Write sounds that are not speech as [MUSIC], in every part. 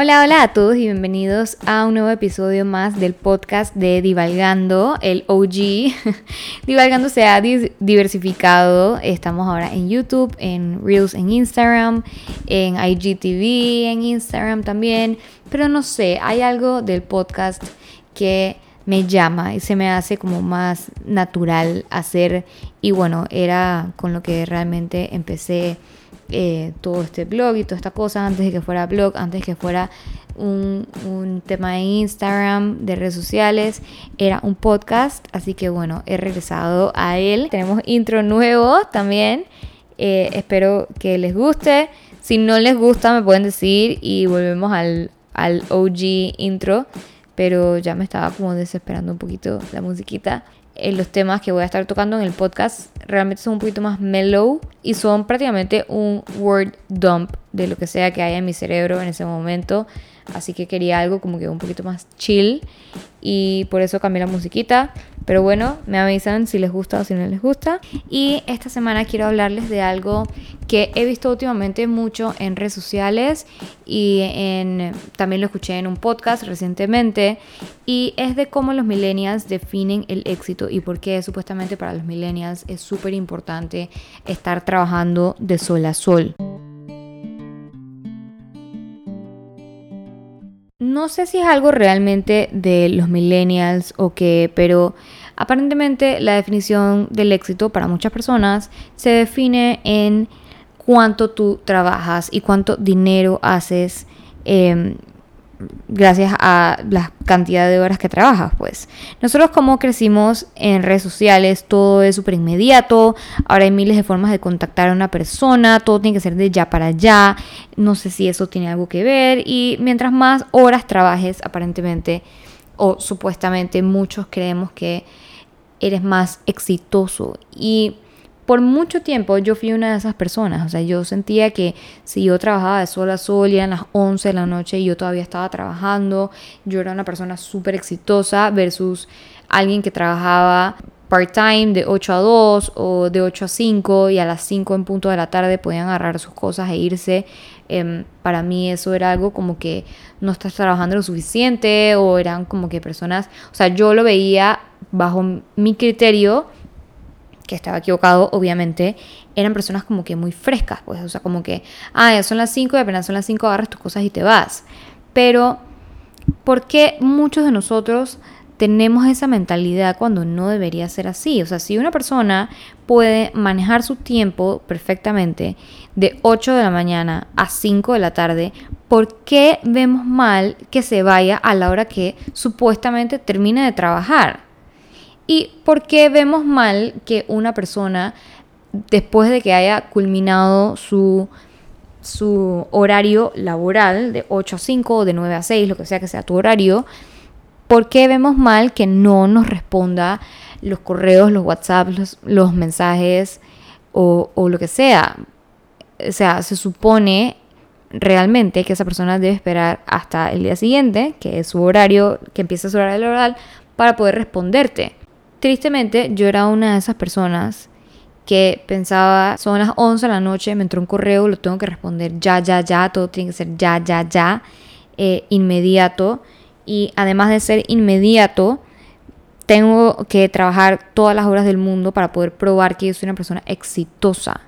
Hola, hola a todos y bienvenidos a un nuevo episodio más del podcast de Divalgando, el OG. [LAUGHS] Divalgando se ha diversificado. Estamos ahora en YouTube, en Reels en Instagram, en IGTV en Instagram también. Pero no sé, hay algo del podcast que me llama y se me hace como más natural hacer. Y bueno, era con lo que realmente empecé eh, todo este blog y toda esta cosa antes de que fuera blog, antes de que fuera un, un, tema de Instagram, de redes sociales, era un podcast, así que bueno, he regresado a él. Tenemos intro nuevo también, eh, espero que les guste. Si no les gusta me pueden decir y volvemos al, al OG intro, pero ya me estaba como desesperando un poquito la musiquita los temas que voy a estar tocando en el podcast realmente son un poquito más mellow y son prácticamente un word dump de lo que sea que haya en mi cerebro en ese momento. Así que quería algo como que un poquito más chill y por eso cambié la musiquita. Pero bueno, me avisan si les gusta o si no les gusta. Y esta semana quiero hablarles de algo que he visto últimamente mucho en redes sociales y en, también lo escuché en un podcast recientemente. Y es de cómo los millennials definen el éxito y por qué supuestamente para los millennials es súper importante estar trabajando de sol a sol. No sé si es algo realmente de los millennials o qué, pero aparentemente la definición del éxito para muchas personas se define en cuánto tú trabajas y cuánto dinero haces eh, gracias a la cantidad de horas que trabajas, pues. Nosotros como crecimos en redes sociales, todo es súper inmediato, ahora hay miles de formas de contactar a una persona, todo tiene que ser de ya para allá, no sé si eso tiene algo que ver. Y mientras más horas trabajes, aparentemente o supuestamente muchos creemos que eres más exitoso. Y por mucho tiempo yo fui una de esas personas. O sea, yo sentía que si yo trabajaba de sol a sol eran las 11 de la noche y yo todavía estaba trabajando, yo era una persona súper exitosa versus alguien que trabajaba part-time de 8 a 2 o de 8 a 5 y a las 5 en punto de la tarde podían agarrar sus cosas e irse. Em, para mí eso era algo como que no estás trabajando lo suficiente o eran como que personas, o sea, yo lo veía bajo mi criterio que estaba equivocado, obviamente, eran personas como que muy frescas, pues, o sea, como que, ah, ya son las 5 y apenas son las 5 agarras tus cosas y te vas. Pero, ¿por qué muchos de nosotros tenemos esa mentalidad cuando no debería ser así? O sea, si una persona puede manejar su tiempo perfectamente de 8 de la mañana a 5 de la tarde, ¿por qué vemos mal que se vaya a la hora que supuestamente termine de trabajar? ¿Y por qué vemos mal que una persona, después de que haya culminado su, su horario laboral de 8 a 5 o de 9 a 6, lo que sea que sea tu horario, ¿por qué vemos mal que no nos responda los correos, los WhatsApp, los, mensajes o, o lo que sea? O sea, se supone realmente que esa persona debe esperar hasta el día siguiente, que es su horario, que empieza su horario laboral, para poder responderte. Tristemente, yo era una de esas personas que pensaba, son las 11 de la noche, me entró un correo, lo tengo que responder ya, ya, ya, todo tiene que ser ya, ya, ya, eh, inmediato. Y además de ser inmediato, tengo que trabajar todas las horas del mundo para poder probar que yo soy una persona exitosa.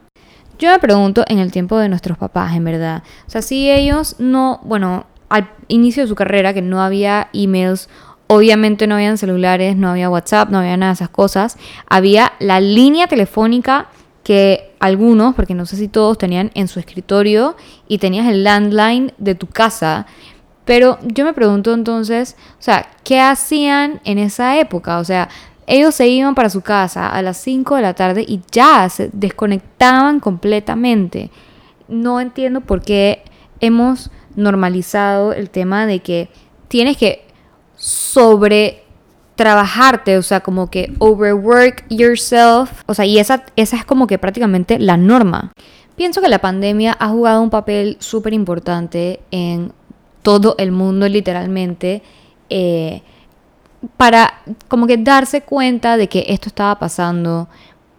Yo me pregunto en el tiempo de nuestros papás, en verdad. O sea, si ellos no, bueno, al inicio de su carrera, que no había emails Obviamente no habían celulares, no había WhatsApp, no había nada de esas cosas. Había la línea telefónica que algunos, porque no sé si todos tenían en su escritorio y tenías el landline de tu casa. Pero yo me pregunto entonces, o sea, ¿qué hacían en esa época? O sea, ellos se iban para su casa a las 5 de la tarde y ya se desconectaban completamente. No entiendo por qué hemos normalizado el tema de que tienes que sobre trabajarte, o sea, como que overwork yourself, o sea, y esa, esa es como que prácticamente la norma. Pienso que la pandemia ha jugado un papel súper importante en todo el mundo, literalmente, eh, para como que darse cuenta de que esto estaba pasando,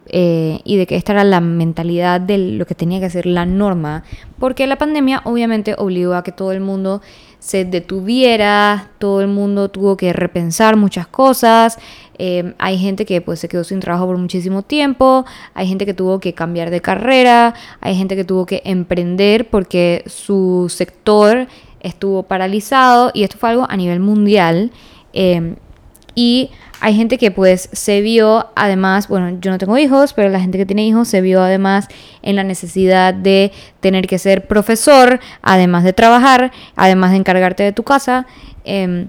eh, y de que esta era la mentalidad de lo que tenía que ser la norma, porque la pandemia obviamente obligó a que todo el mundo se detuviera, todo el mundo tuvo que repensar muchas cosas, eh, hay gente que pues se quedó sin trabajo por muchísimo tiempo, hay gente que tuvo que cambiar de carrera, hay gente que tuvo que emprender porque su sector estuvo paralizado y esto fue algo a nivel mundial. Eh, y hay gente que pues se vio además, bueno, yo no tengo hijos, pero la gente que tiene hijos se vio además en la necesidad de tener que ser profesor, además de trabajar, además de encargarte de tu casa. Em,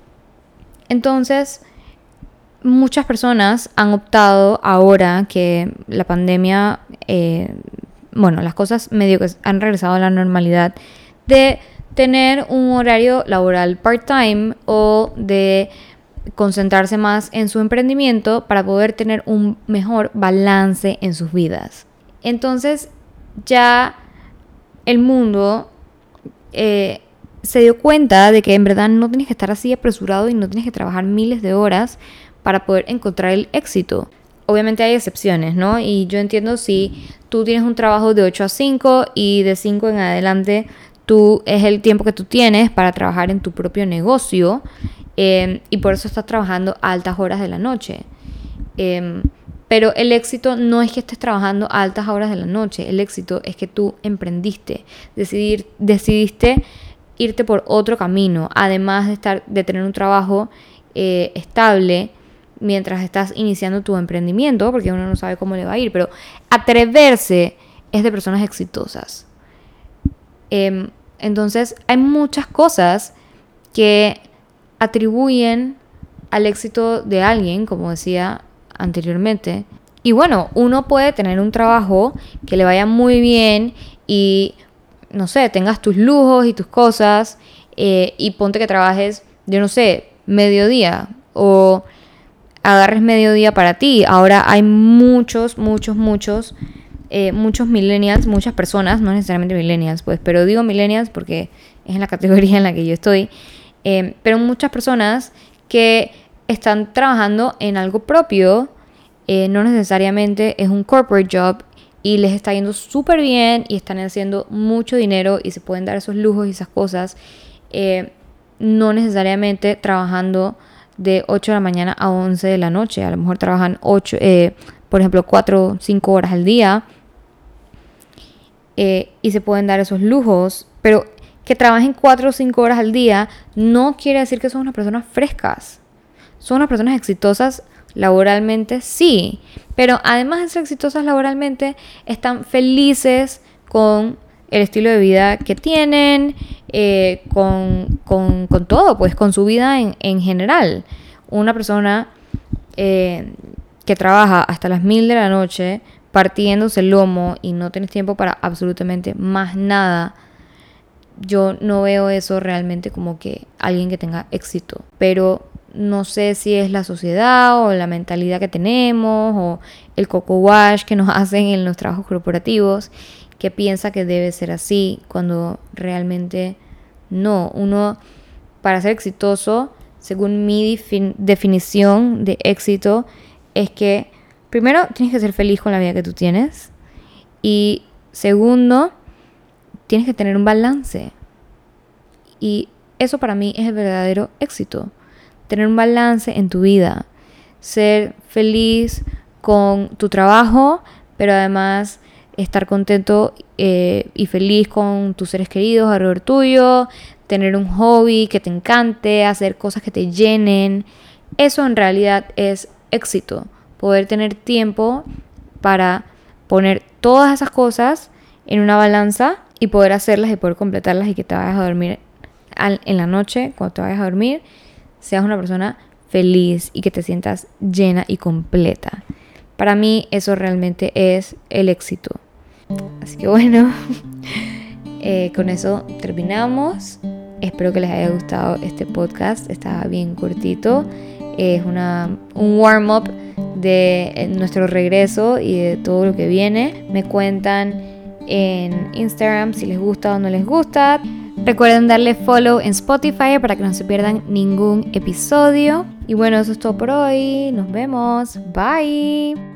entonces, muchas personas han optado ahora que la pandemia, eh, bueno, las cosas medio que han regresado a la normalidad, de tener un horario laboral part-time o de concentrarse más en su emprendimiento para poder tener un mejor balance en sus vidas. Entonces ya el mundo eh, se dio cuenta de que en verdad no tienes que estar así apresurado y no tienes que trabajar miles de horas para poder encontrar el éxito. Obviamente hay excepciones, ¿no? Y yo entiendo si tú tienes un trabajo de 8 a 5 y de 5 en adelante tú es el tiempo que tú tienes para trabajar en tu propio negocio Em, y por eso estás trabajando a altas horas de la noche. Em, pero el éxito no es que estés trabajando a altas horas de la noche, el éxito es que tú emprendiste, decidir, decidiste irte por otro camino, además de, estar, de tener un trabajo eh, estable mientras estás iniciando tu emprendimiento, porque uno no sabe cómo le va a ir, pero atreverse es de personas exitosas. Em, entonces hay muchas cosas que atribuyen al éxito de alguien, como decía anteriormente. Y bueno, uno puede tener un trabajo que le vaya muy bien y, no sé, tengas tus lujos y tus cosas eh, y ponte que trabajes, yo no sé, mediodía o agarres mediodía para ti. Ahora hay muchos, muchos, muchos, eh, muchos millennials, muchas personas, no necesariamente millennials, pues, pero digo millennials porque es en la categoría en la que yo estoy, Em, pero muchas personas que están trabajando en algo propio, eh, no necesariamente es un corporate job y les está yendo súper bien y están haciendo mucho dinero y se pueden dar esos lujos y esas cosas, eh, no necesariamente trabajando de 8 de la mañana a 11 de la noche, a lo mejor trabajan 8, eh, por ejemplo, 4 o 5 horas al día y se pueden dar esos lujos, pero que trabajen 4 o 5 horas al día no quiere decir que son unas personas frescas. Son unas personas exitosas laboralmente, sí. Pero además de ser exitosas laboralmente, están felices con el estilo de vida que tienen, eh, con, todo, pues con su vida en, general. Una persona eh, que trabaja hasta las mil de la noche partiéndose el lomo y no tienes tiempo para absolutamente más nada yo no veo eso realmente como que alguien que tenga éxito. Pero no sé si es la sociedad o la mentalidad que tenemos o el coco wash que nos [LAUGHS] hacen en los trabajos corporativos que piensa que debe ser así cuando realmente no. Uno, para ser exitoso, según mi definición de éxito, es que primero tienes que ser feliz con la vida que tú tienes y segundo, tienes que tener un balance. Y eso para mí es el verdadero éxito. Tener un balance en tu vida. Ser feliz con tu trabajo, pero además estar contento eh, y feliz con tus seres queridos alrededor tuyo. Tener un hobby que te encante, hacer cosas que te llenen. Eso en realidad es éxito. Poder tener tiempo para poner todas esas cosas en una balanza y poder hacerlas y poder completarlas y que te vayas a dormir en la noche, cuando te vayas a dormir, seas una persona feliz y que te sientas llena y completa. Para mí eso realmente es el éxito. Así que bueno, [LAUGHS] eh, con eso terminamos. Espero que les haya gustado este podcast. Está bien cortito. Es una, un warm-up de eh, nuestro regreso y de todo lo que viene. Me cuentan en Instagram si les gusta o no les gusta. Recuerden darle follow en Spotify para que no se pierdan ningún episodio. Y bueno, eso es todo por hoy. Nos vemos. Bye.